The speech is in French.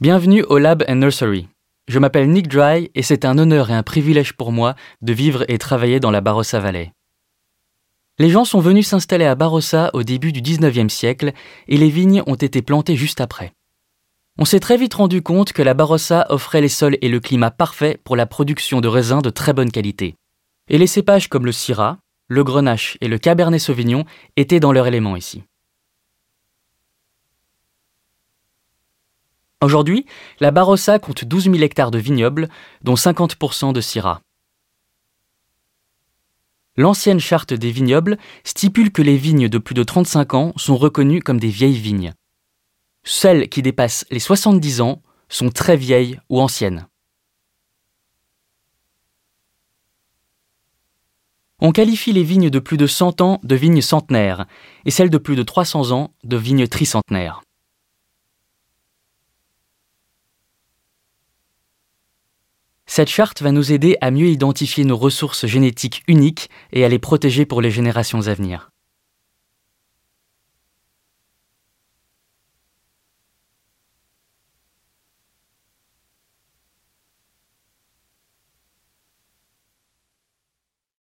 Bienvenue au Lab and Nursery. Je m'appelle Nick Dry et c'est un honneur et un privilège pour moi de vivre et travailler dans la Barossa Valley. Les gens sont venus s'installer à Barossa au début du 19e siècle et les vignes ont été plantées juste après. On s'est très vite rendu compte que la Barossa offrait les sols et le climat parfait pour la production de raisins de très bonne qualité. Et les cépages comme le Syrah, le Grenache et le Cabernet Sauvignon étaient dans leur élément ici. Aujourd'hui, la Barossa compte 12 000 hectares de vignobles, dont 50% de Syrah. L'ancienne charte des vignobles stipule que les vignes de plus de 35 ans sont reconnues comme des vieilles vignes. Celles qui dépassent les 70 ans sont très vieilles ou anciennes. On qualifie les vignes de plus de 100 ans de vignes centenaires et celles de plus de 300 ans de vignes tricentenaires. Cette charte va nous aider à mieux identifier nos ressources génétiques uniques et à les protéger pour les générations à venir.